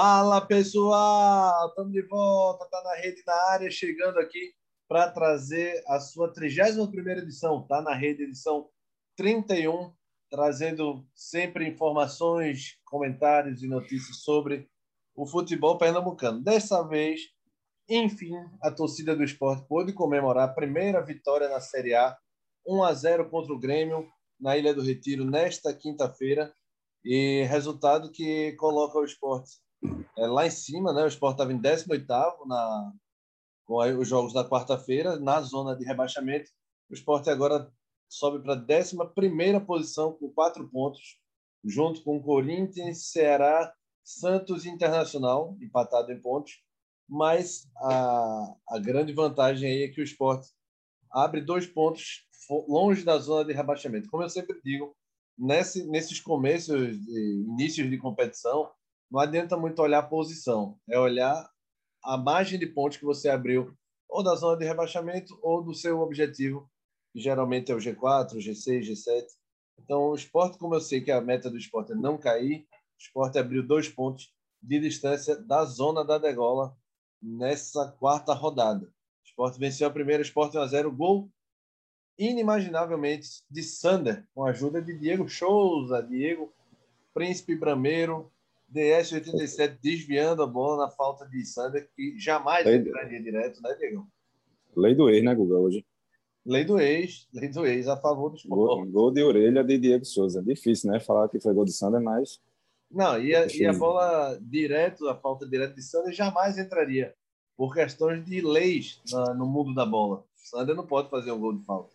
Fala pessoal, estamos de volta, tá na rede na área, chegando aqui para trazer a sua 31 edição, tá na rede edição 31, trazendo sempre informações, comentários e notícias sobre o futebol pernambucano. Dessa vez, enfim, a torcida do esporte pôde comemorar a primeira vitória na Série A, 1 a 0 contra o Grêmio na Ilha do Retiro nesta quinta-feira, e resultado que coloca o esporte é, lá em cima, né? O Sport estava em 18 na com os jogos da quarta-feira, na zona de rebaixamento. O Sport agora sobe para a 11 posição com quatro pontos, junto com Corinthians, Ceará, Santos e Internacional, empatado em pontos. Mas a, a grande vantagem aí é que o Sport abre dois pontos longe da zona de rebaixamento. Como eu sempre digo, nesse, nesses começos, inícios de competição, não adianta muito olhar a posição, é olhar a margem de pontos que você abriu, ou da zona de rebaixamento, ou do seu objetivo, que geralmente é o G4, o G6, G7. Então, o esporte, como eu sei que a meta do esporte é não cair, o esporte abriu dois pontos de distância da zona da degola nessa quarta rodada. O esporte venceu a primeira, esporte 1 a 0 gol inimaginavelmente de Sander, com a ajuda de Diego Souza, Diego Príncipe Brameiro, DS 87 desviando a bola na falta de Sander, que jamais Lei entraria direto, né, Diego? Lei do ex, né, Guga, hoje? Lei do ex, lei do ex, a favor dos gol, gol de orelha de Diego Souza. Difícil, né? Falar que foi gol de Sander, mas. Não, e a, e a bola direto, a falta direta de Sander jamais entraria, por questões de leis na, no mundo da bola. Sander não pode fazer um gol de falta.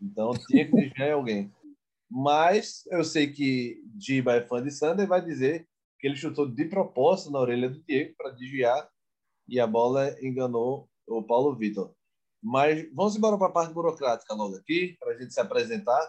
Então tinha que desviar alguém. Mas eu sei que Giba é fã de Sander e vai dizer que ele chutou de propósito na orelha do Diego para desviar e a bola enganou o Paulo Vitor. Mas vamos embora para a parte burocrática logo aqui, para a gente se apresentar.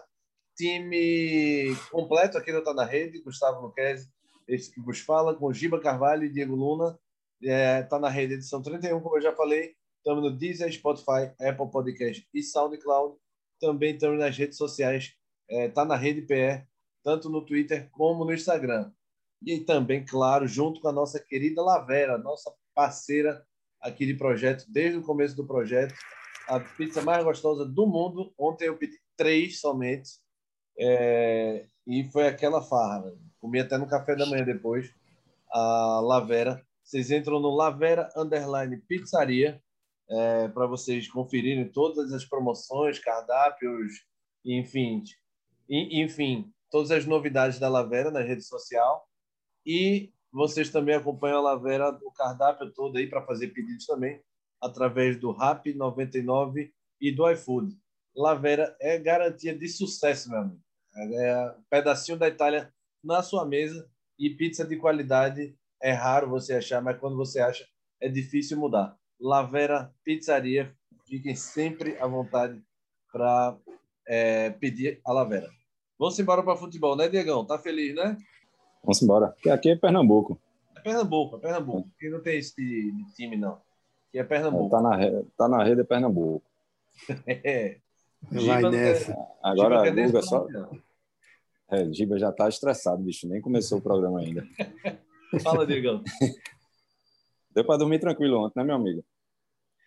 Time completo aqui não Tá na Rede, Gustavo Luquezzi, esse que vos fala, com Giba Carvalho e Diego Luna. É, tá na rede edição 31, como eu já falei. Estamos no Deezer, Spotify, Apple Podcast e SoundCloud. Também estamos nas redes sociais. É, tá na Rede PR, tanto no Twitter como no Instagram. E também, claro, junto com a nossa querida Lavera, nossa parceira aqui de projeto, desde o começo do projeto. A pizza mais gostosa do mundo. Ontem eu pedi três somente. É, e foi aquela farra. Comi até no café da manhã depois. A Lavera. Vocês entram no Lavera Underline Pizzaria é, para vocês conferirem todas as promoções, cardápios, enfim, enfim, todas as novidades da Lavera na rede social. E vocês também acompanham a Lavera, o cardápio todo aí para fazer pedidos também, através do Rap 99 e do iFood. Lavera é garantia de sucesso, meu amigo. É um pedacinho da Itália na sua mesa e pizza de qualidade é raro você achar, mas quando você acha é difícil mudar. Lavera Pizzaria, fiquem sempre à vontade para é, pedir a Lavera. Vamos embora para futebol, né, Diegão? Tá feliz, né? Vamos embora. Porque aqui é Pernambuco. É Pernambuco, é Pernambuco. Aqui não tem esse time, não. Aqui é Pernambuco. Tá na, rede, tá na rede é Pernambuco. é. Vai nessa. Agora, Giba, Guga, só... É, Giba já tá estressado, bicho. Nem começou o programa ainda. Fala, Diegão. Deu para dormir tranquilo ontem, né, meu amigo?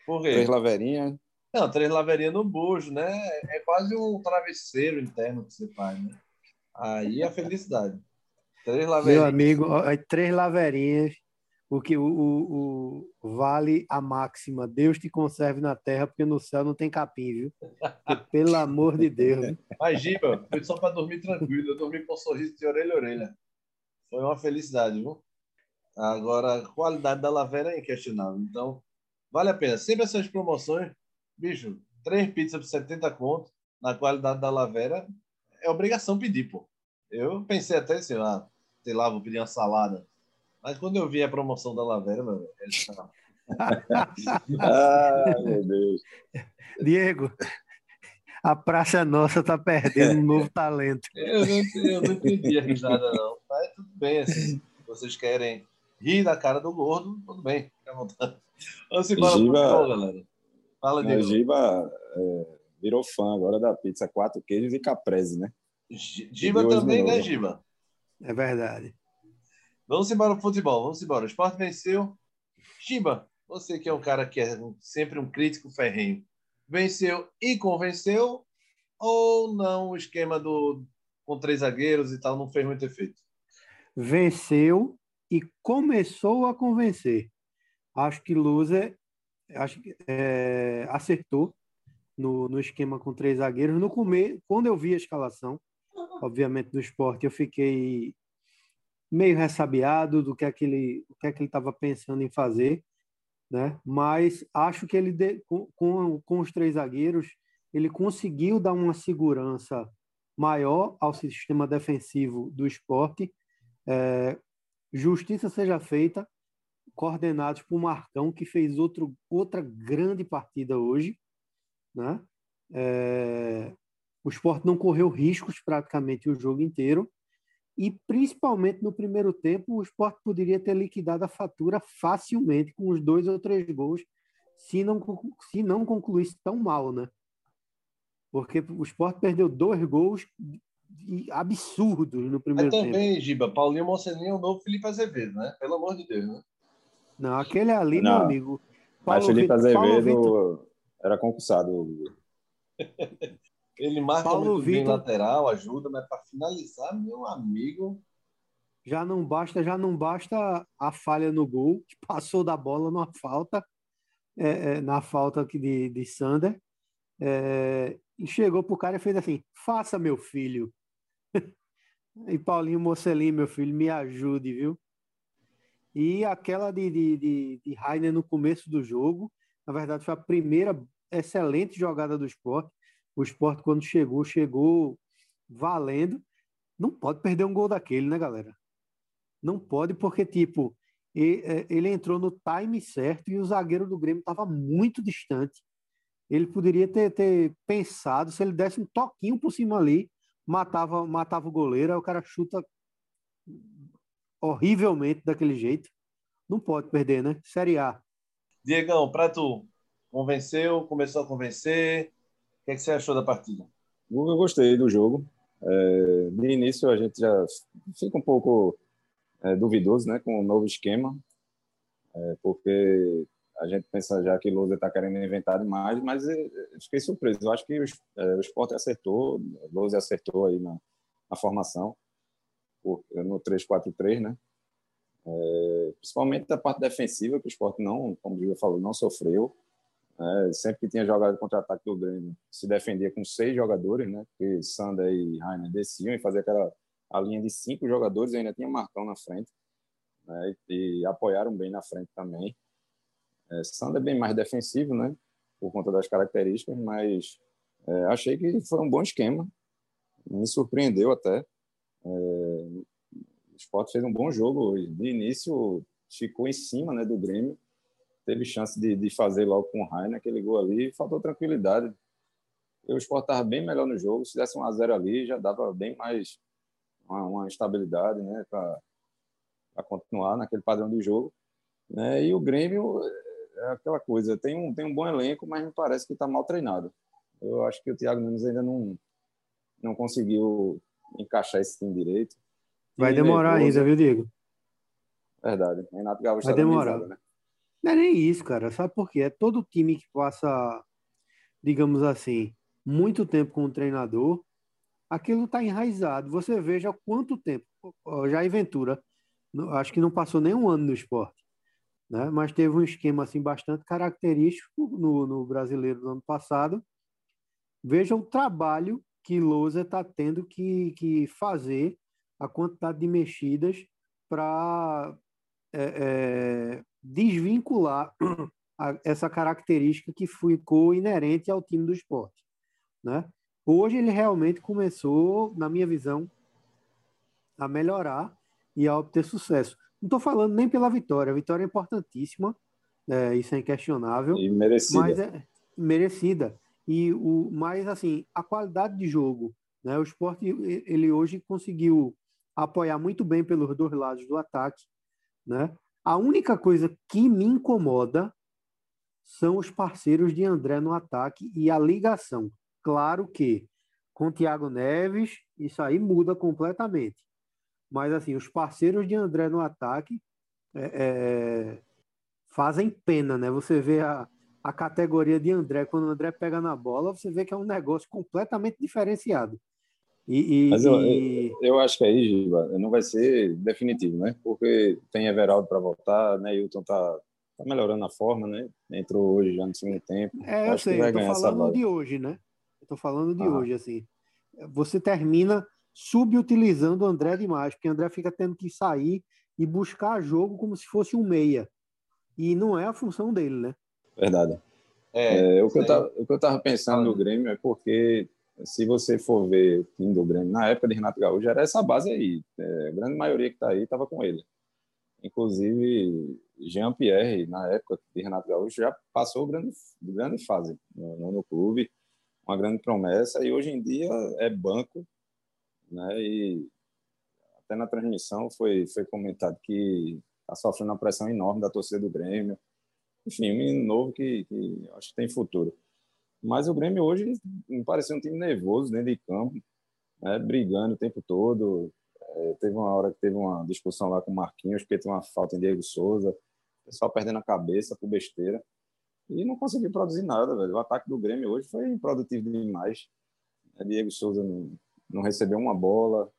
Por quê? Três laveirinhas. Não, três laveirinhas no bujo, né? É quase um travesseiro interno que você faz, né? Aí a felicidade. Três laveirinhas. Meu amigo, três laveirinhas, o que o, o, o, vale a máxima. Deus te conserve na terra, porque no céu não tem capim, viu? pelo amor de Deus. Mas, Giba, foi só para dormir tranquilo. Eu dormi com um sorriso de orelha a orelha. Foi uma felicidade, viu? Agora, a qualidade da laveira é inquestionável. Então, vale a pena. Sempre essas promoções, bicho, três pizzas por 70 conto na qualidade da laveira, é obrigação pedir, pô. Eu pensei até assim, ah, sei lá, vou pedir uma salada. Mas quando eu vi a promoção da Lavera, meu velho, ah, meu Deus. Diego, a Praça Nossa tá perdendo um novo talento. Eu não, eu não entendi a risada, não. Mas tudo bem, assim. Vocês querem rir da cara do gordo, tudo bem, fica à vontade. Vamos embora Giba, futebol, galera. Fala, Diego. Giba é, virou fã agora da pizza quatro queijos e caprese, né? Giba também, né, Giba? É verdade. Vamos embora pro futebol, vamos embora. O Sport venceu. Chiba, você que é um cara que é sempre um crítico ferrenho, venceu e convenceu ou não o esquema do com três zagueiros e tal não fez muito efeito? Venceu e começou a convencer. Acho que Luzer acho que, é, acertou no, no esquema com três zagueiros. No começo, quando eu vi a escalação, obviamente do esporte, eu fiquei meio ressabiado do que é que ele o que é que ele estava pensando em fazer, né? Mas acho que ele com, com, com os três zagueiros ele conseguiu dar uma segurança maior ao sistema defensivo do esporte. É, justiça seja feita, coordenados por Marcão, que fez outro, outra grande partida hoje. Né? É, o esporte não correu riscos praticamente o jogo inteiro. E principalmente no primeiro tempo, o esporte poderia ter liquidado a fatura facilmente com os dois ou três gols, se não, se não concluísse tão mal, né? Porque o esporte perdeu dois gols absurdos no primeiro Mas também, tempo. Giba, Paulinho Mocelinho é o novo Felipe Azevedo, né? Pelo amor de Deus, né? Não, aquele ali, não. meu amigo. Paulo Mas Felipe Azevedo era concursado. Ele marca Paulo muito Vitor... bem lateral, ajuda, mas para finalizar, meu amigo. Já não basta, já não basta a falha no gol, que passou da bola numa falta, é, é, na falta aqui de, de Sander. É, e chegou pro cara e fez assim: faça, meu filho. e Paulinho Mocelin, meu filho, me ajude, viu? E aquela de, de, de, de Rainer no começo do jogo, na verdade, foi a primeira excelente jogada do esporte. O esporte, quando chegou, chegou valendo. Não pode perder um gol daquele, né, galera? Não pode, porque, tipo, é, ele entrou no time certo e o zagueiro do Grêmio estava muito distante. Ele poderia ter, ter pensado, se ele desse um toquinho por cima ali, matava, matava o goleiro, aí o cara chuta horrivelmente daquele jeito. Não pode perder, né? Série A. Diegão, para tu, convenceu, começou a convencer. Que, é que você achou da partida? Eu gostei do jogo. É, de início a gente já fica um pouco é, duvidoso né, com o novo esquema, é, porque a gente pensa já que Lousa está querendo inventar demais, mas é, fiquei surpreso. Eu acho que o, é, o Sport acertou, Lousa acertou aí na, na formação no 3-4-3, né? É, principalmente da parte defensiva, que o esporte não, como o Diego falou, não sofreu. É, sempre que tinha jogado contra-ataque do Grêmio, se defendia com seis jogadores, né? Porque Sander e Rainer desciam e faziam aquela a linha de cinco jogadores, ainda tinha Marcão na frente, né? E, e apoiaram bem na frente também. É, Sander é bem mais defensivo, né? Por conta das características, mas é, achei que foi um bom esquema. Me surpreendeu até. É, o Sport fez um bom jogo. De início, ficou em cima né, do Grêmio. Teve chance de, de fazer logo com o Rainer, aquele gol ali. Faltou tranquilidade. Sport estava bem melhor no jogo. Se desse um a zero ali, já dava bem mais uma, uma estabilidade né, para continuar naquele padrão de jogo. Né? E o Grêmio é aquela coisa, tem um, tem um bom elenco, mas me parece que está mal treinado. Eu acho que o Thiago Nunes ainda não, não conseguiu encaixar esse time direito. Vai demorar nervoso. ainda, viu, Diego? Verdade. Renato Gaúcho Vai tá demorar. né? Não é nem isso, cara. Sabe por quê? É todo time que passa, digamos assim, muito tempo com o treinador, aquilo está enraizado. Você veja quanto tempo. Já Ventura, acho que não passou nem um ano no esporte. Né? Mas teve um esquema assim bastante característico no, no brasileiro do ano passado. Veja o trabalho que Lousa está tendo que, que fazer a quantidade de mexidas para é, é, desvincular a, essa característica que ficou inerente ao time do esporte. Né? Hoje ele realmente começou, na minha visão, a melhorar e a obter sucesso. Não estou falando nem pela vitória, a vitória é importantíssima, é, isso é inquestionável. E merecida. Mas é merecida. E o mais assim, a qualidade de jogo, né? O esporte ele hoje conseguiu apoiar muito bem pelos dois lados do ataque, né? A única coisa que me incomoda são os parceiros de André no ataque e a ligação. Claro que com Thiago Neves isso aí muda completamente. Mas, assim, os parceiros de André no ataque é, é, fazem pena, né? Você vê a, a categoria de André, quando o André pega na bola, você vê que é um negócio completamente diferenciado. E, e, Mas eu, e... eu, acho que aí, Giba, não vai ser definitivo, né? Porque tem Everaldo para voltar, né? Hilton tá, tá melhorando a forma, né? Entrou hoje já no segundo tempo. É, eu sei, eu tô falando de hoje, né? Eu tô falando de ah. hoje, assim. Você termina subutilizando o André demais, porque o André fica tendo que sair e buscar jogo como se fosse um meia. E não é a função dele, né? Verdade. É, é o, que eu tava, o que eu tava pensando no Grêmio é porque se você for ver o time do Grêmio, na época de Renato Gaúcho, era essa base aí. É, a grande maioria que está aí estava com ele. Inclusive, Jean-Pierre, na época de Renato Gaúcho, já passou grande, grande fase no, no, clube, uma grande promessa, e hoje em dia é banco, né? E até na transmissão foi, foi comentado que está sofrendo uma pressão enorme da torcida do Grêmio. Enfim, um novo que, que acho que tem futuro. Mas o Grêmio hoje me parecia um time nervoso dentro de campo, né, brigando o tempo todo. É, teve uma hora que teve uma discussão lá com o Marquinhos, porque tem uma falta em Diego Souza, o pessoal perdendo a cabeça por besteira. E não conseguiu produzir nada, velho. O ataque do Grêmio hoje foi improdutivo demais. É, Diego Souza não, não recebeu uma bola.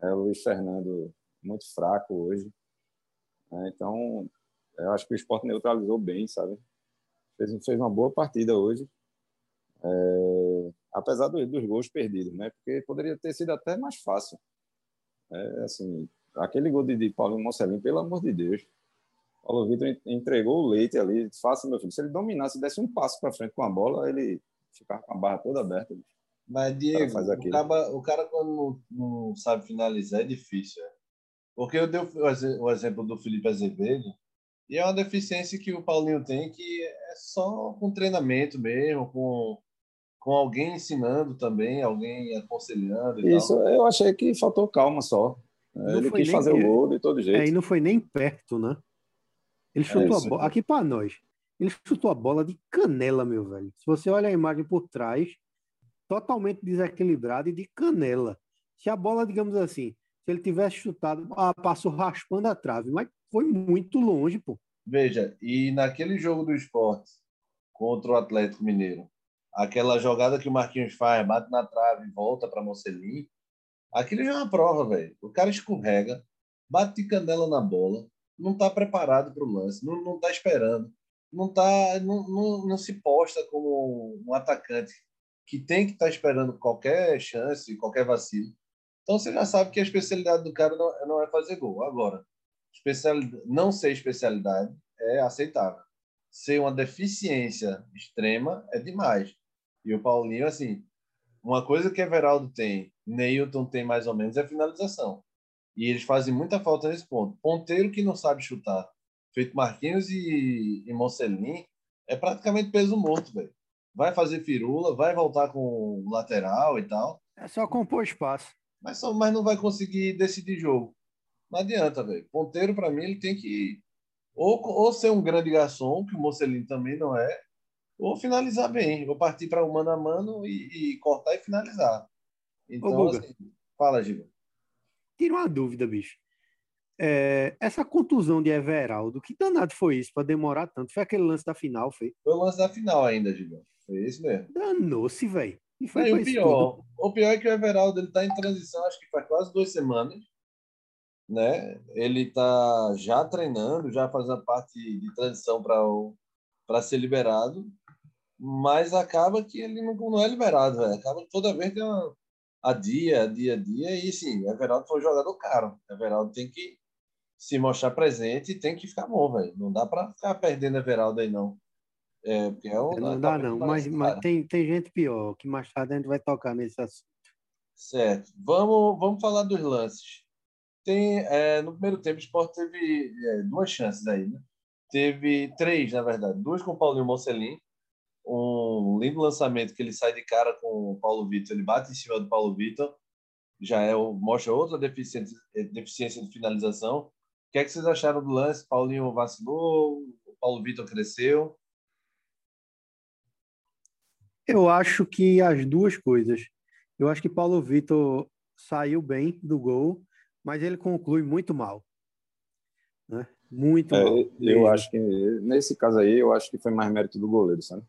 É, o Luiz Fernando muito fraco hoje. É, então, eu acho que o esporte neutralizou bem, sabe? Fez, fez uma boa partida hoje. É, apesar dos, dos gols perdidos, né? Porque poderia ter sido até mais fácil. É, assim, aquele gol de, de Paulinho Mocelin, pelo amor de Deus. Paulo Vitor entregou o leite ali, fácil, meu filho. Se ele dominasse, desse um passo para frente com a bola, ele ficava com a barra toda aberta. Mas, Diego, o cara, o cara, quando não, não, sabe finalizar é difícil. É? Porque eu dei o exemplo do Felipe Azevedo, e é uma deficiência que o Paulinho tem que é só com treinamento mesmo, com com alguém ensinando também, alguém aconselhando. Isso, tal. eu achei que faltou calma só. Não ele quis fazer o gol de todo jeito. É, e não foi nem perto, né? Ele chutou é, a bola. Aqui para nós, ele chutou a bola de canela, meu velho. Se você olha a imagem por trás, totalmente desequilibrado e de canela. Se a bola, digamos assim, se ele tivesse chutado, ah, passou raspando a trave, mas foi muito longe, pô. Veja, e naquele jogo do esporte contra o Atlético Mineiro, aquela jogada que o Marquinhos faz, bate na trave e volta para Mocelin, aquilo já é uma prova, velho. O cara escorrega, bate de canela na bola, não está preparado para o lance, não, não tá esperando, não, tá, não, não, não se posta como um atacante que tem que estar tá esperando qualquer chance, qualquer vacilo. Então você já sabe que a especialidade do cara não, não é fazer gol. Agora, especialidade, não ser especialidade é aceitável. Ser uma deficiência extrema é demais. E o Paulinho, assim, uma coisa que Everaldo tem, Neilton tem mais ou menos, é finalização. E eles fazem muita falta nesse ponto. Ponteiro que não sabe chutar, feito Marquinhos e, e Mocelin, é praticamente peso morto, velho. Vai fazer firula, vai voltar com lateral e tal. É só compor espaço. Mas, só, mas não vai conseguir decidir jogo. Não adianta, velho. Ponteiro, para mim, ele tem que ou, ou ser um grande garçom, que o Mocelin também não é, ou finalizar bem. Vou partir para o mano a mano e, e, cortar e finalizar. Então, assim, fala, Giba. Tira uma dúvida, bicho. É, essa contusão de Everaldo, que danado foi isso para demorar tanto? Foi aquele lance da final, foi? Foi o lance da final ainda, Giba. Foi isso mesmo. Danou-se, velho. E foi e o pior, o pior é que o Everaldo ele tá em transição, acho que faz quase duas semanas, né? Ele tá já treinando, já fazendo parte de transição para ser liberado mas acaba que ele não, não é liberado, velho. Acaba que toda vez tem uma a dia, a dia, a dia, e sim, Everaldo foi um jogador caro. Everaldo tem que se mostrar presente e tem que ficar bom, velho. Não dá para ficar perdendo Everaldo aí, não. É, porque é um, não dá, não, mas, mas tem, tem gente pior, que mais tarde a gente vai tocar nesse assunto. Certo. Vamos, vamos falar dos lances. Tem, é, no primeiro tempo, o Sport teve é, duas chances aí, né? Teve três, na verdade. Duas com o Paulinho Mocelin, um lindo lançamento que ele sai de cara com o Paulo Vitor, ele bate em cima do Paulo Vitor, já é mostra outra deficiência, deficiência de finalização. O que é que vocês acharam do lance? Paulinho vacilou, o Paulo Vitor cresceu? Eu acho que as duas coisas. Eu acho que Paulo Vitor saiu bem do gol, mas ele conclui muito mal. Né? Muito é, mal. Eu mesmo. acho que, nesse caso aí, eu acho que foi mais mérito do goleiro, sabe?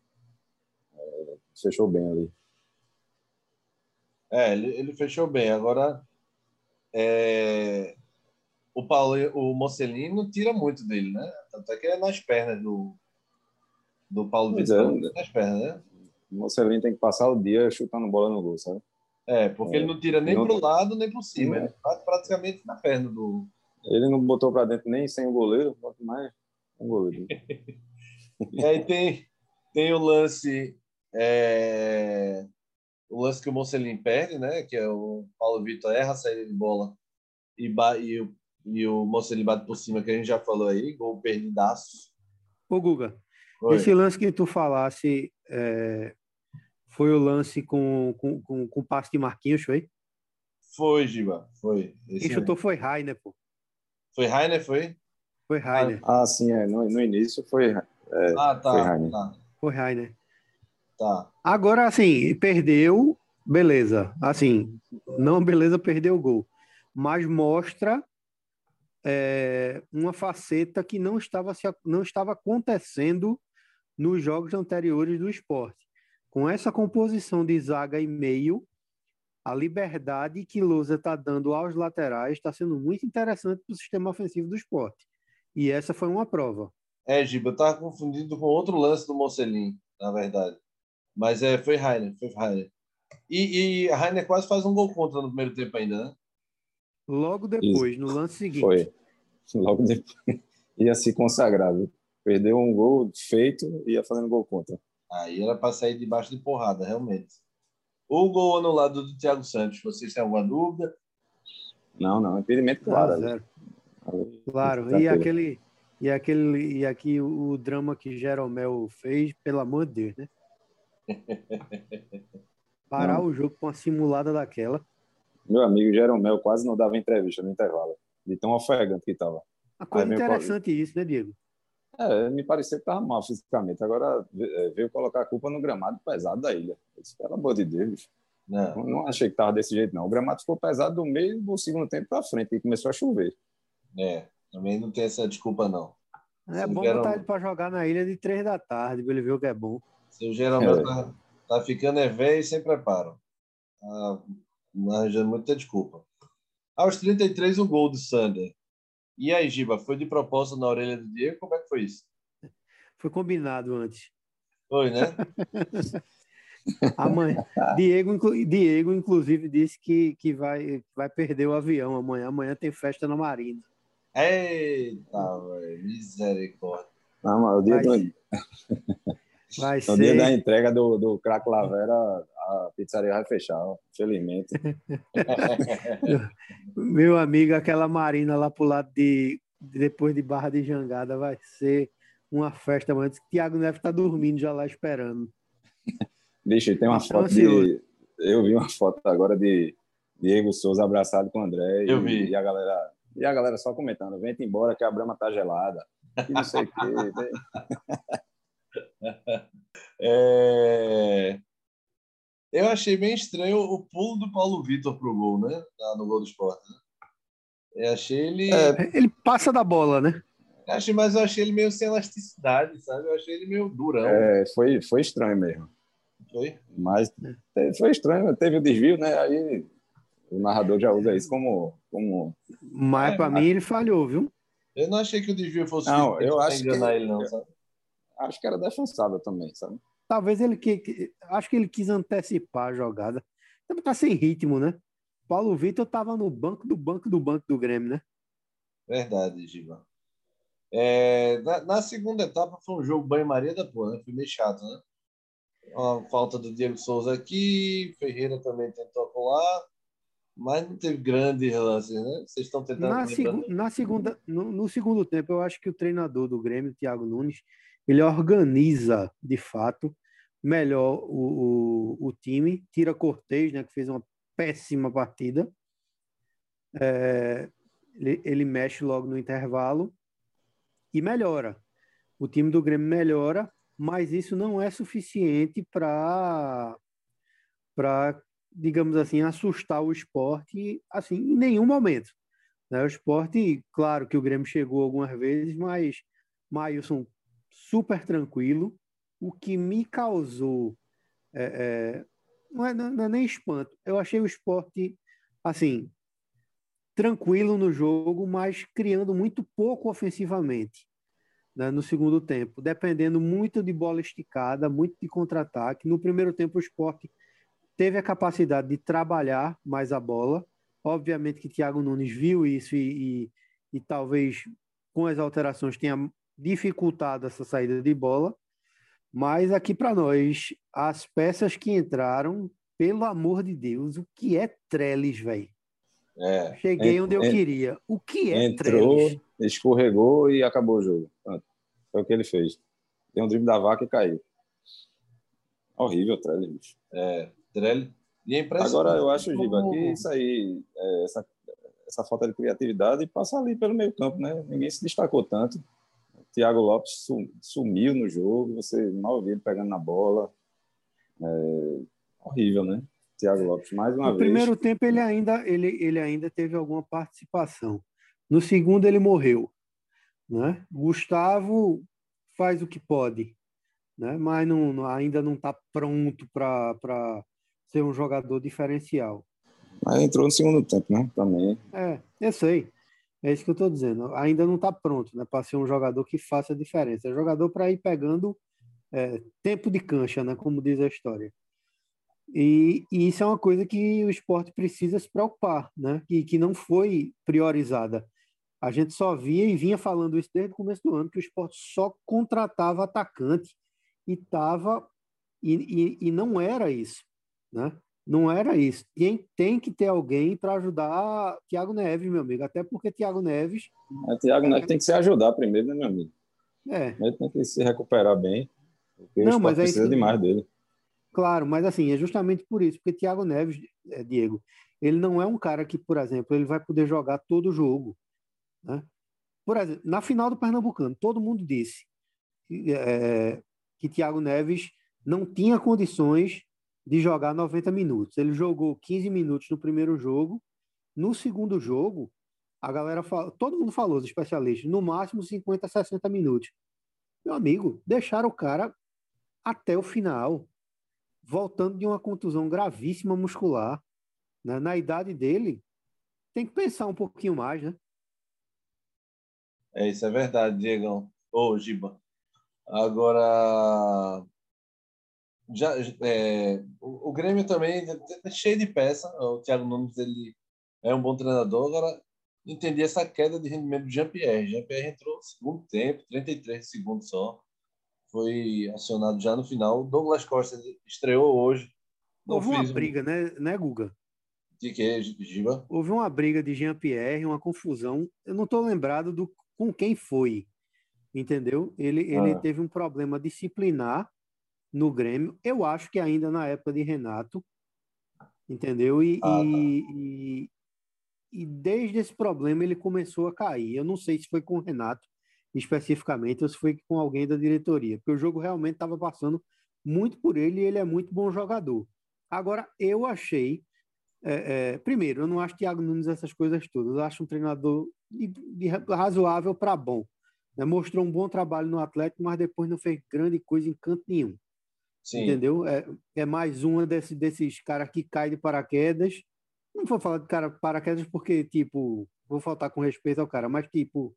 É, fechou bem ali. É, ele, ele fechou bem. Agora, é, o, Paulo, o Mocelino tira muito dele, né? Tanto é que é nas pernas do, do Paulo Vitor. É, nas pernas, né? O Mocelino tem que passar o dia chutando bola no gol, sabe? É, porque é, ele não tira nem para o lado nem para cima. Ele bate praticamente na perna do. Ele não botou para dentro nem sem o goleiro, quanto mais o goleiro. e aí tem, tem o lance. É, o lance que o Mocelin perde, né? Que é o Paulo Vitor erra a saída de bola e, e, o, e o Mocelin bate por cima, que a gente já falou aí, gol perdidaço. Ô, Guga, Oi. esse lance que tu falasse é, foi o lance com, com, com, com o passe de Marquinhos, foi? Foi, Giba, foi. Esse Quem chutou foi Rainer, pô. Foi Rainer, foi? Foi Rainer. Ah, ah sim, é. No, no início foi, é, ah, tá, foi Rainer. Tá. Foi Rainer. Tá. Agora, assim, perdeu, beleza. Assim, não beleza, perdeu o gol. Mas mostra é, uma faceta que não estava, se, não estava acontecendo nos jogos anteriores do esporte. Com essa composição de zaga e meio, a liberdade que Lousa está dando aos laterais está sendo muito interessante para o sistema ofensivo do esporte. E essa foi uma prova. É, Giba, eu estava confundido com outro lance do Mocelin, na verdade. Mas é, foi Rainer, foi Rainer. E, e a Rainer quase faz um gol contra no primeiro tempo ainda, né? Logo depois, Isso. no lance seguinte. Foi. Logo depois. Ia se consagrar, viu? Perdeu um gol feito e ia fazendo gol contra. Aí era para sair debaixo de porrada, realmente. O gol anulado do Thiago Santos, vocês têm alguma dúvida? Não, não, impedimento claro. Zero. Claro, e aquele, e aquele e aqui o, o drama que Jeromel fez, pelo amor de Deus, né? Parar não. o jogo com uma simulada daquela. Meu amigo Jeromel quase não dava entrevista no intervalo, de tão ofegante que estava. Uma coisa Aí interessante meu... isso, né, Diego? É, me pareceu que estava mal fisicamente. Agora é, veio colocar a culpa no gramado pesado da ilha. disse, pelo amor de Deus. Não, não achei que estava desse jeito, não. O gramado ficou pesado do meio do segundo tempo para frente e começou a chover. É, também não tem essa desculpa, não. É bom botar ele para jogar na ilha de três da tarde, para ele ver o que é bom. Seu Jeromel é. tá, tá ficando é velho e sem preparo. Tá arranjando muita desculpa. Aos 33, o gol do Sander. E aí, Giba, foi de propósito na orelha do Diego? Como é que foi isso? Foi combinado antes. Foi, né? Amanhã, Diego, Diego, inclusive, disse que, que vai, vai perder o avião amanhã. Amanhã tem festa na Marina. Eita, velho, misericórdia. Não, mas o dia do... Vai no ser... dia da entrega do, do crack Lavera, a pizzaria vai fechar, infelizmente. Meu amigo, aquela marina lá pro lado de. Depois de Barra de Jangada vai ser uma festa, mas Tiago Neves tá dormindo já lá esperando. Bicho, tem uma então, foto de. Eu vi uma foto agora de Diego Souza abraçado com o André. Eu e, vi. E a galera, e a galera só comentando: vem embora que a Brama tá gelada. E não sei o quê. É... Eu achei bem estranho o pulo do Paulo Vitor pro gol, né? No gol do esporte. Né? Eu achei ele. É, ele passa da bola, né? Eu achei, mas eu achei ele meio sem elasticidade, sabe? Eu achei ele meio durão. É, foi, foi estranho mesmo. Foi? Mas foi estranho, teve o desvio, né? Aí o narrador já usa isso como. como... Mas é, para mim ele falhou, viu? Eu não achei que o desvio fosse não, eu acho que ele, não, sabe? acho que era defensável também, sabe? Talvez ele que, acho que ele quis antecipar a jogada. Também tá sem ritmo, né? Paulo Vitor estava no banco do banco do banco do Grêmio, né? Verdade, Giba. É, na, na, segunda etapa foi um jogo banho-maria da porra, né? Foi meio chato, né? Uma falta do Diego Souza aqui, Ferreira também tentou colar, mas não teve grandes lances, né? Vocês estão tentando. Na, seg na segunda, no, no, segundo tempo, eu acho que o treinador do Grêmio, Thiago Nunes, ele organiza de fato melhor o, o, o time, tira Cortez, né, que fez uma péssima partida. É, ele, ele mexe logo no intervalo e melhora. O time do Grêmio melhora, mas isso não é suficiente para para digamos assim assustar o esporte assim em nenhum momento. Né? O esporte, claro que o Grêmio chegou algumas vezes, mas Mailson super tranquilo. O que me causou. É, é, não, é, não é nem espanto. Eu achei o esporte, assim, tranquilo no jogo, mas criando muito pouco ofensivamente né, no segundo tempo, dependendo muito de bola esticada, muito de contra-ataque. No primeiro tempo, o esporte teve a capacidade de trabalhar mais a bola. Obviamente que Thiago Nunes viu isso e, e, e talvez com as alterações tenha dificultado essa saída de bola. Mas aqui para nós, as peças que entraram, pelo amor de Deus, o que é Trellis, velho? É, Cheguei onde eu queria. O que é Entrou, Trellis? escorregou e acabou o jogo. Foi o que ele fez. Tem um drible da vaca e caiu. Horrível, Trellis. É, Trellis. E é Agora, eu acho, Giba, que isso aí, é, essa, essa falta de criatividade passa ali pelo meio campo, né? Ninguém se destacou tanto. Thiago Lopes sumiu no jogo, você mal viu ele pegando na bola. É, horrível, né? Thiago Lopes, mais uma no vez. No primeiro tempo ele ainda, ele, ele ainda teve alguma participação. No segundo ele morreu. Né? Gustavo faz o que pode, né? mas não, ainda não está pronto para ser um jogador diferencial. Mas entrou no segundo tempo, né? Também. É, eu sei. É isso que eu estou dizendo. Ainda não está pronto né, para ser um jogador que faça a diferença. É jogador para ir pegando é, tempo de cancha, né, como diz a história. E, e, isso é uma coisa que o esporte precisa se preocupar, né? que, que não foi priorizada. A gente só via e vinha falando isso desde o começo do ano, que o esporte só contratava atacante e tava e, e, e não era isso. Né? Não era isso. Tem, tem que ter alguém para ajudar Thiago Neves, meu amigo. Até porque Thiago Neves. É, Thiago Neves tem que se ajudar primeiro, né, meu amigo? É. Ele tem que se recuperar bem. Porque Não, mas é precisa demais dele. Claro, mas assim, é justamente por isso. Porque Thiago Neves, é, Diego, ele não é um cara que, por exemplo, ele vai poder jogar todo o jogo. Né? Por exemplo, na final do Pernambucano, todo mundo disse que, é, que Thiago Neves não tinha condições de jogar 90 minutos. Ele jogou 15 minutos no primeiro jogo. No segundo jogo, a galera fala, todo mundo falou, os especialistas, no máximo 50, 60 minutos. Meu amigo, deixaram o cara até o final, voltando de uma contusão gravíssima muscular. Né? Na idade dele, tem que pensar um pouquinho mais, né? É, isso é verdade, Diegão. Ô, oh, Giba. Agora, já é, o, o, Grêmio também é cheio de peça. O Thiago Nunes ele é um bom treinador. Agora entendi essa queda de rendimento do Jean-Pierre. Jean-Pierre entrou no segundo tempo, 33 segundos só. Foi acionado já no final. Douglas Costa estreou hoje. Houve uma briga, um... né, né, Guga? De que, Giba? Houve uma briga de Jean-Pierre, uma confusão. Eu não estou lembrado do com quem foi, entendeu? Ele, ele ah. teve um problema disciplinar no Grêmio, eu acho que ainda na época de Renato, entendeu? E, ah, tá. e, e, desde esse problema ele começou a cair. Eu não sei se foi com o Renato especificamente ou se foi com alguém da diretoria, porque o jogo realmente estava passando muito por ele e ele é muito bom jogador. Agora, eu achei. É, é, primeiro, eu não acho Thiago Nunes essas coisas todas. Eu acho um treinador de, de razoável para bom. Né? Mostrou um bom trabalho no Atlético, mas depois não fez grande coisa em canto nenhum. Sim. Entendeu? É, é mais uma desse, desses caras que cai de paraquedas. Não vou falar de cara paraquedas porque, tipo, vou faltar com respeito ao cara, mas, tipo,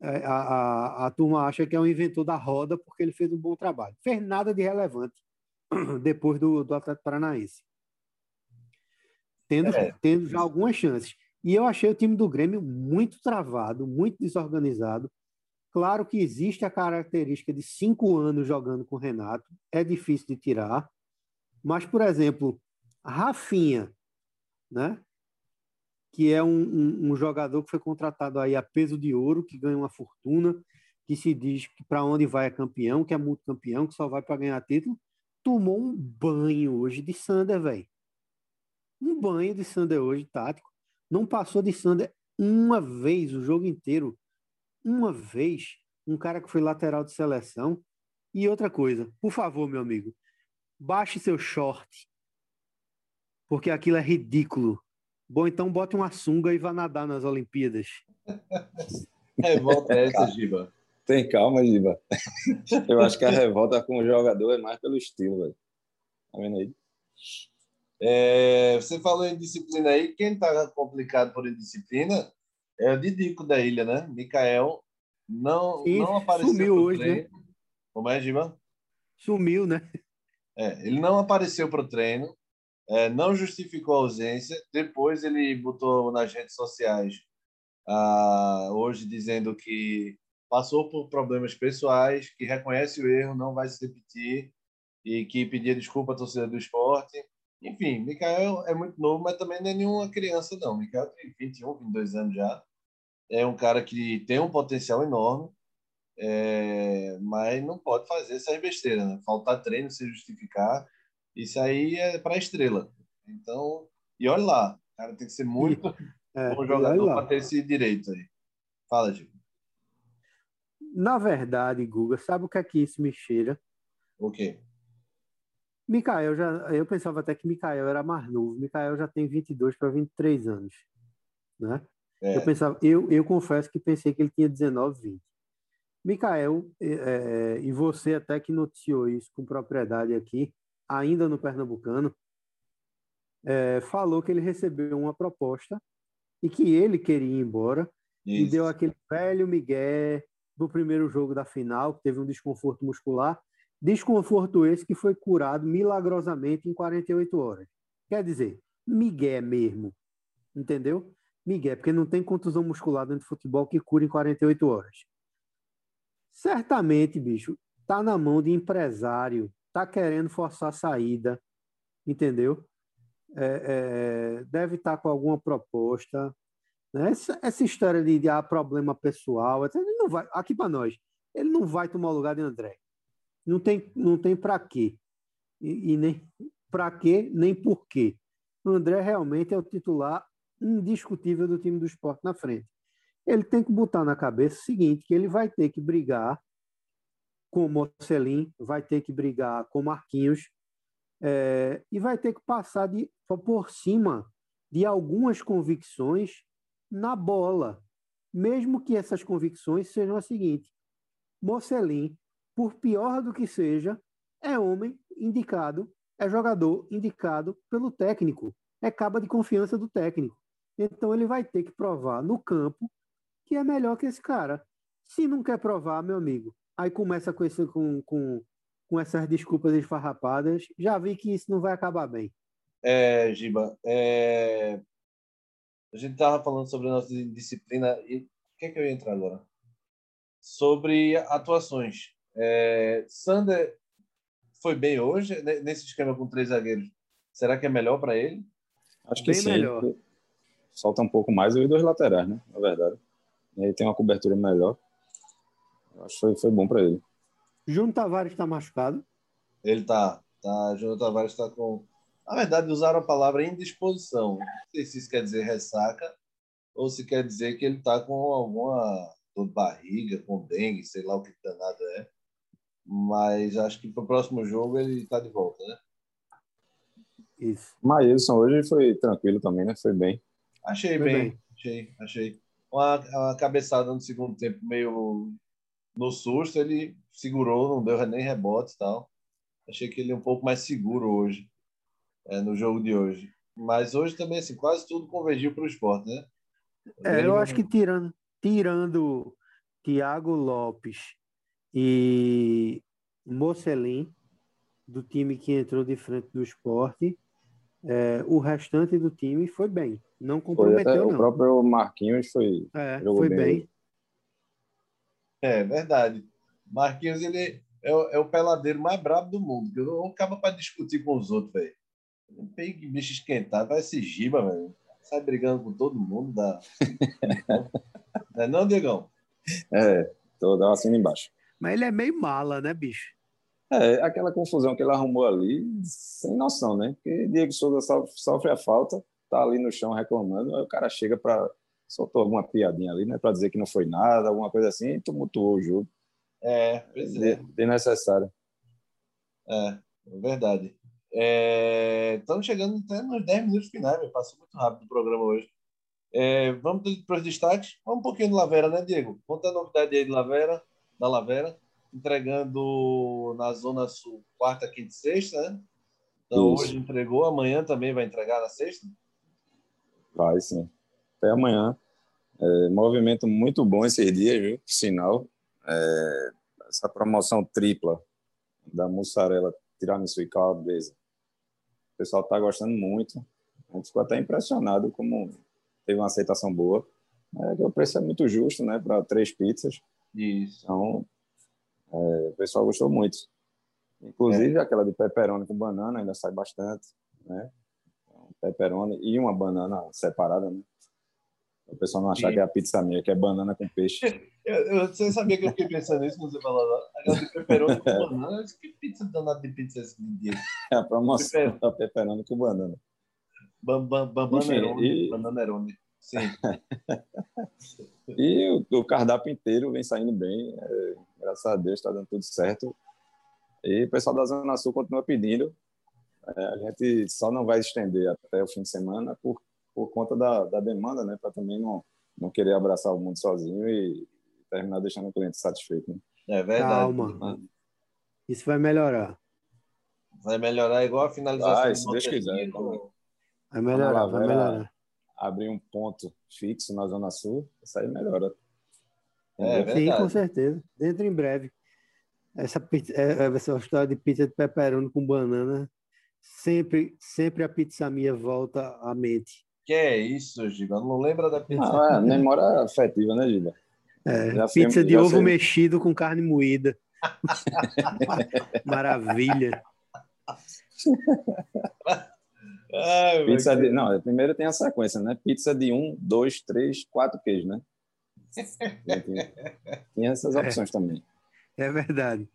é, a, a, a turma acha que é um inventor da roda porque ele fez um bom trabalho. Fez nada de relevante depois do, do Atlético Paranaense. Tendo, é. tendo já algumas chances. E eu achei o time do Grêmio muito travado, muito desorganizado. Claro que existe a característica de cinco anos jogando com o Renato, é difícil de tirar. Mas, por exemplo, Rafinha, né? que é um, um, um, jogador que foi contratado aí a peso de ouro, que ganha uma fortuna, que se diz que para onde vai é campeão, que é multicampeão, que só vai para ganhar título, tomou um banho hoje de Sander, velho. Um banho de Sander hoje, tático. Não passou de Sander uma vez o jogo inteiro uma vez um cara que foi lateral de seleção. E outra coisa, por favor, meu amigo, baixe seu short, porque aquilo é ridículo. Bom, então bote uma sunga e vá nadar nas Olimpíadas. Revolta é essa, Giba. Tem calma, Giba. Eu acho que a revolta com o jogador é mais pelo estilo, velho. Tá vendo aí? É, você falou em disciplina aí. Quem está complicado por indisciplina é o Didico da ilha, né? Mikael não, não apareceu sumiu hoje, treino. né? Como é, Giba? Sumiu, né? É, ele não apareceu para o treino, é, não justificou a ausência. Depois ele botou nas redes sociais ah, hoje dizendo que passou por problemas pessoais, que reconhece o erro, não vai se repetir e que pedia desculpa à torcida do esporte. Enfim, Mikael é muito novo, mas também não é nenhuma criança, não. Mikael tem 21, 22 anos já. É um cara que tem um potencial enorme, é... mas não pode fazer essas besteiras, né? Faltar treino, se justificar. Isso aí é para estrela. Então, e olha lá, o cara tem que ser muito é, bom jogador para ter esse direito aí. Fala, Gil. Na verdade, Guga, sabe o que é que isso me cheira? O quê? Mikael já, eu pensava até que Mikael era mais novo. Mikael já tem 22 para 23 anos, né? É. Eu pensava, eu, eu confesso que pensei que ele tinha 19, 20. Mikael, é, é, e você até que noticiou isso com propriedade aqui, ainda no Pernambucano, é, falou que ele recebeu uma proposta e que ele queria ir embora isso. e deu aquele velho migué do primeiro jogo da final, que teve um desconforto muscular, desconforto esse que foi curado milagrosamente em 48 horas. Quer dizer, migué mesmo, entendeu? Migué, porque não tem contusão muscular dentro do futebol que cura em 48 horas. Certamente, bicho, tá na mão de empresário, tá querendo forçar a saída, entendeu? É, é, deve estar tá com alguma proposta, né? Essa, essa história de, de ah, problema pessoal, ele não vai, aqui para nós, ele não vai tomar o lugar de André. Não tem, não tem para quê. E, e nem para quê, nem por quê. O André realmente é o titular indiscutível do time do esporte na frente. Ele tem que botar na cabeça o seguinte, que ele vai ter que brigar com o Mocelin, vai ter que brigar com o Marquinhos, é, e vai ter que passar de, por cima de algumas convicções na bola, mesmo que essas convicções sejam as seguintes: Mocelin, por pior do que seja, é homem indicado, é jogador indicado pelo técnico, é caba de confiança do técnico. Então ele vai ter que provar no campo que é melhor que esse cara. Se não quer provar, meu amigo, aí começa com, esse, com, com, com essas desculpas esfarrapadas. Já vi que isso não vai acabar bem. É, Giba, é... A gente estava falando sobre a nossa disciplina e o que é que eu ia entrar agora? Sobre atuações. É, Sander foi bem hoje nesse esquema com três zagueiros. Será que é melhor para ele? Acho que bem sim. melhor. Solta um pouco mais os dois laterais, né? Na verdade. Ele tem uma cobertura melhor. Acho que foi, foi bom para ele. Júnior Tavares está machucado? Ele tá. tá. Júnior Tavares está com na verdade, usaram a palavra indisposição. Não sei se isso quer dizer ressaca ou se quer dizer que ele está com alguma dor de barriga, com dengue, sei lá o que danado é. Mas acho que para o próximo jogo ele está de volta, né? Isso. Maílson hoje foi tranquilo também, né? Foi bem. Achei bem, bem, achei, achei. Uma, uma cabeçada no segundo tempo meio no susto, ele segurou, não deu nem rebote e tal. Achei que ele é um pouco mais seguro hoje é, no jogo de hoje. Mas hoje também, assim, quase tudo convergiu para o esporte, né? É, eu acho que tirando, tirando Thiago Lopes e Mocelin, do time que entrou de frente do esporte, é, o restante do time foi bem. Não comprometeu, não. O próprio Marquinhos foi, é, foi bem. bem. É verdade. Marquinhos, ele é, é, o peladeiro mais brabo do mundo. Eu não acaba para discutir com os outros, velho. Pegue bicho esquentado, vai se giba, velho. Sai brigando com todo mundo. Dá... não é não, Diegão? É, tô dando assim embaixo. Mas ele é meio mala, né, bicho? É, aquela confusão que ele arrumou ali, sem noção, né? Porque Diego Souza sofre a falta, tá ali no chão reclamando, aí o cara chega para soltou alguma piadinha ali, né? Para dizer que não foi nada, alguma coisa assim, e tumultuou o jogo. É, pois é. Desnecessário. É, é verdade. É, estamos chegando até nos 10 minutos finais, passou muito rápido o programa hoje. É, vamos para os destaques. Vamos um pouquinho de Lavera, né, Diego? Conta a novidade aí de Lavera, da Lavera, entregando na Zona Sul quarta, quinta e sexta, né? Então Isso. hoje entregou, amanhã também vai entregar na sexta? Vai sim. Até amanhã. É, movimento muito bom esses dias, viu? Sinal. É, essa promoção tripla da mussarela tiramisu e calabresa. O pessoal está gostando muito. A gente ficou até impressionado como teve uma aceitação boa. É, o preço é muito justo, né? Para três pizzas. Isso. Então, é, o pessoal gostou muito. Inclusive, é. aquela de pepperoni com banana ainda sai bastante, né? Pepperoni e uma banana separada, né? O pessoal não achar Sim. que é a pizza minha, que é banana com peixe. Eu, eu, você sabia que eu fiquei pensando nisso quando você falou agora? de pepperoni com banana. que pizza danada de pizza é esse dia? É a promoção da pepperoni com banana. Bananerone. Bananerone. Sim. e o, o, cardápio inteiro vem saindo bem. É, graças a Deus está dando tudo certo. E o pessoal da Zona Sul continua pedindo. É, a gente só não vai estender até o fim de semana por, por conta da, da demanda, né? Para também não, não querer abraçar o mundo sozinho e terminar deixando o cliente satisfeito. Né? É verdade. Calma. Isso vai melhorar. Vai melhorar igual a finalização. Ah, se Deus quiser. Vai melhorar, vai melhorar. Abrir um ponto fixo na Zona Sul, isso aí melhora. É, Sim, com certeza. Dentro em breve. Essa, pizza, é, é, essa história de pizza de pepperoni com banana, sempre, sempre a pizza minha volta à mente. Que é isso, Giba? Não lembra da pizza? Ah, é, memória afetiva, né, Giba? É, pizza de ovo sei. mexido com carne moída. Maravilha. Ai, pizza de, não, primeiro tem a sequência, né? Pizza de um, dois, três, quatro queijos, né? Tinha essas é. opções é, também. É verdade.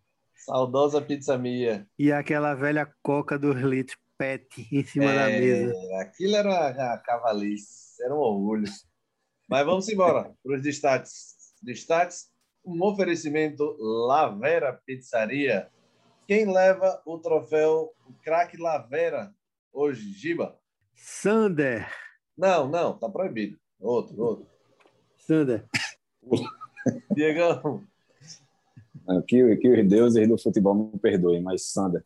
Saudosa pizza minha. E aquela velha coca dos litros pet em cima é, da mesa. Aquilo era a cavalice, era um orgulho. Mas vamos embora para os destaques. Destaques: um oferecimento Lavera Pizzaria. Quem leva o troféu o craque Lavera hoje, Giba? Sander. Não, não, tá proibido. Outro, outro. Sander. Diegão. Que, que os deuses do futebol me perdoem, mas Sander.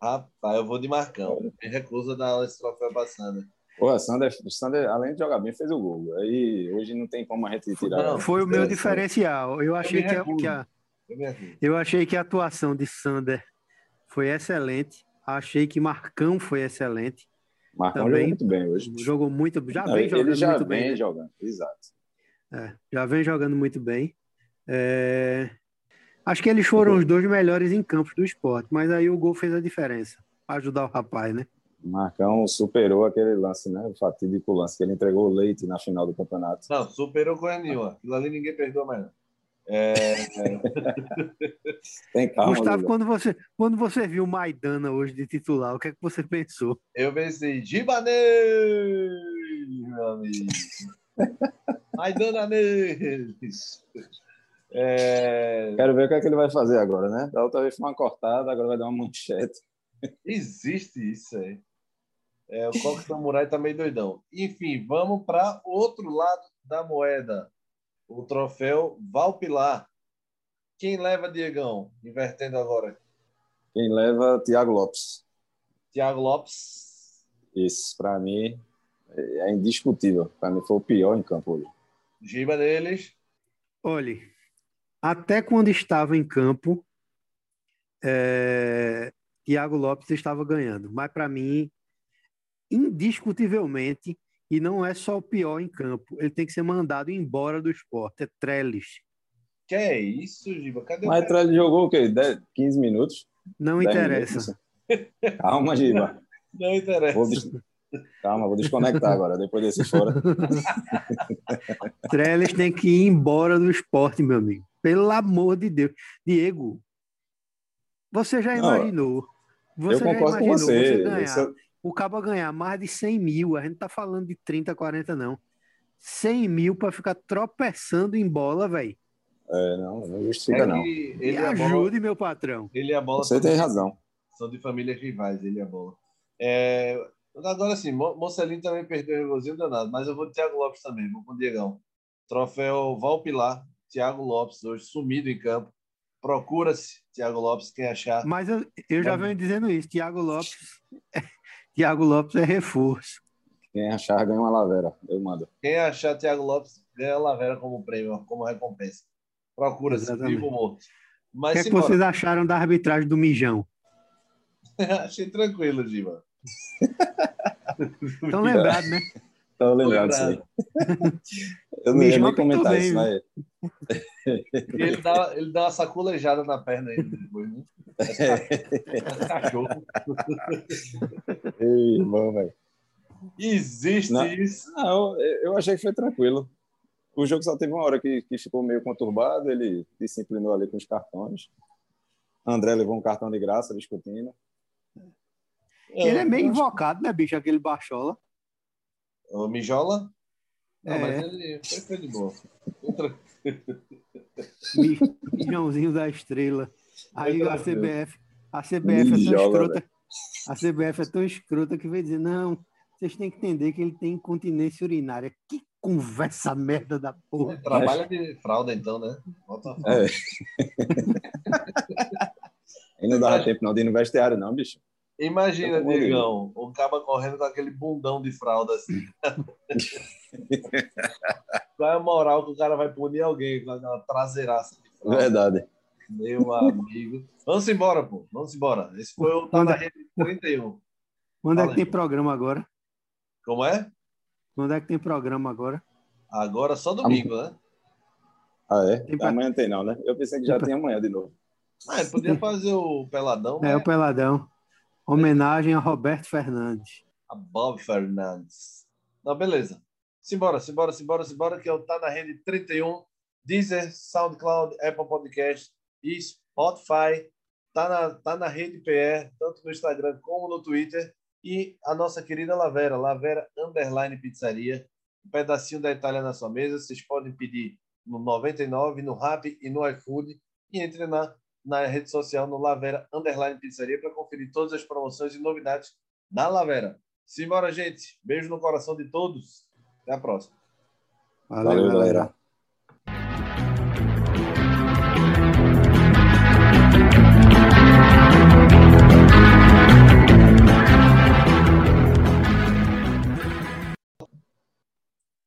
Rapaz, eu vou de Marcão. Me recusa dar esse troféu pra Sander. Pô, Sander, Sander, além de jogar bem, fez o gol. Aí hoje não tem como a gente tirar. Não, foi o meu diferencial. Eu achei eu que, a, que a, eu achei que a atuação de Sander foi excelente. Achei que Marcão foi excelente. Marcão Também, jogou muito bem hoje. Jogou muito, já vem jogando já muito vem bem. Né? jogando, exato. É, já vem jogando muito bem. É... Acho que eles foram os dois melhores em campos do esporte, mas aí o gol fez a diferença para ajudar o rapaz, né? Marcão superou aquele lance, né? O fatídico lance que ele entregou o leite na final do campeonato. Não, superou coisa nenhuma. Aquilo ali ninguém perdoa mais. Não. É... Tem calma. Gustavo, quando você, quando você viu Maidana hoje de titular, o que é que você pensou? Eu pensei, Gibanei, meu amigo. Maidana neles. É... Quero ver o que, é que ele vai fazer agora, né? Da outra vez foi uma cortada, agora vai dar uma manchete. Existe isso aí. É, o Coque Samurai tá meio doidão. Enfim, vamos para outro lado da moeda o troféu Valpilar. Quem leva, Diegão? Invertendo agora. Quem leva, Thiago Lopes. Thiago Lopes. Isso, para mim, é indiscutível. Para mim, foi o pior em campo hoje. Giba deles. Olhe, até quando estava em campo, é, Thiago Lopes estava ganhando. Mas, para mim, indiscutivelmente, e não é só o pior em campo, ele tem que ser mandado embora do esporte. É Trellis. Que é isso, Giba? Cadê Mas o Trellis jogou o quê? 10, 15 minutos? Não interessa. Minutos. Calma, Giba. Não interessa. Vou des... Calma, vou desconectar agora, depois desse fora. Trellis tem que ir embora do esporte, meu amigo. Pelo amor de Deus. Diego, você já imaginou? Você eu concordo com você. você ganhar, o cabo ganhar mais de 100 mil, a gente tá falando de 30, 40, não. 100 mil para ficar tropeçando em bola, velho. É, não, não justifica, é não. Me ajude, bola, meu patrão. Ele a bola. Você tem razão. São de famílias rivais, ele e a bola. É, agora sim, Mocelin também perdeu o regozinho danado, mas eu vou de Thiago Lopes também, vou com o Diegão. Troféu Valpilar, Thiago Lopes, hoje sumido em campo. Procura-se Thiago Lopes, quem achar. Mas eu, eu já venho dizendo isso, Thiago Lopes, Thiago Lopes é reforço. Quem achar ganha uma lavera, eu mando. Quem achar Thiago Lopes ganha a lavera como prêmio, como recompensa. Procura-se, vivo ou morto. o que, é que vocês acharam da arbitragem do Mijão? Achei tranquilo, Diva. Estão lembrados, né? Estão lembrados, sim. Eu não ia nem comentar isso, mas... ele, dá, ele dá uma sacolejada na perna ainda depois, né? É cachorro. Ei, irmão, velho. Existe não, isso? Não, eu achei que foi tranquilo. O jogo só teve uma hora que, que ficou meio conturbado, ele disciplinou ali com os cartões. André levou um cartão de graça discutindo. Ele é meio invocado, né, bicho? Aquele baixola. O Mijola? Não, é. mas ele foi de boa. Mijãozinho da estrela. Aí a CBF, a CBF é tão escrota. A CBF é tão escrota que vai dizer, não, vocês têm que entender que ele tem incontinência urinária. Que conversa merda da porra. Ele trabalha de fralda, então, né? Bota a fralda. É. Aí não dava tempo não de ir no vestiário, não, bicho. Imagina, Diegão, o caba correndo com aquele bundão de fralda assim. Qual é a moral que o cara vai punir alguém com aquela traseiraça de fralda? Verdade. Meu amigo. Vamos embora, pô. Vamos embora. Esse foi o Tá na Rede 31. Quando Fala é que aí. tem programa agora? Como é? Quando é que tem programa agora? Agora só domingo, né? Ah, é? Tem pra... Amanhã tem não, né? Eu pensei que já tem amanhã de novo. Ah, podia fazer o Peladão. É, né? o Peladão. Homenagem a Roberto Fernandes. A Bob Fernandes. Não, beleza. Simbora, simbora, simbora, simbora, que eu tá na rede 31, Deezer, SoundCloud, Apple Podcast e Spotify. Tá na, tá na rede PR, tanto no Instagram como no Twitter. E a nossa querida Lavera, Lavera Underline Pizzaria. Um pedacinho da Itália na sua mesa. Vocês podem pedir no 99, no Rap e no iFood. E entre na, na rede social no Lavera Underline Pizzaria para conferir todas as promoções e novidades da Lavera. Simbora, gente. Beijo no coração de todos. Até a próxima. Valeu, Valeu galera.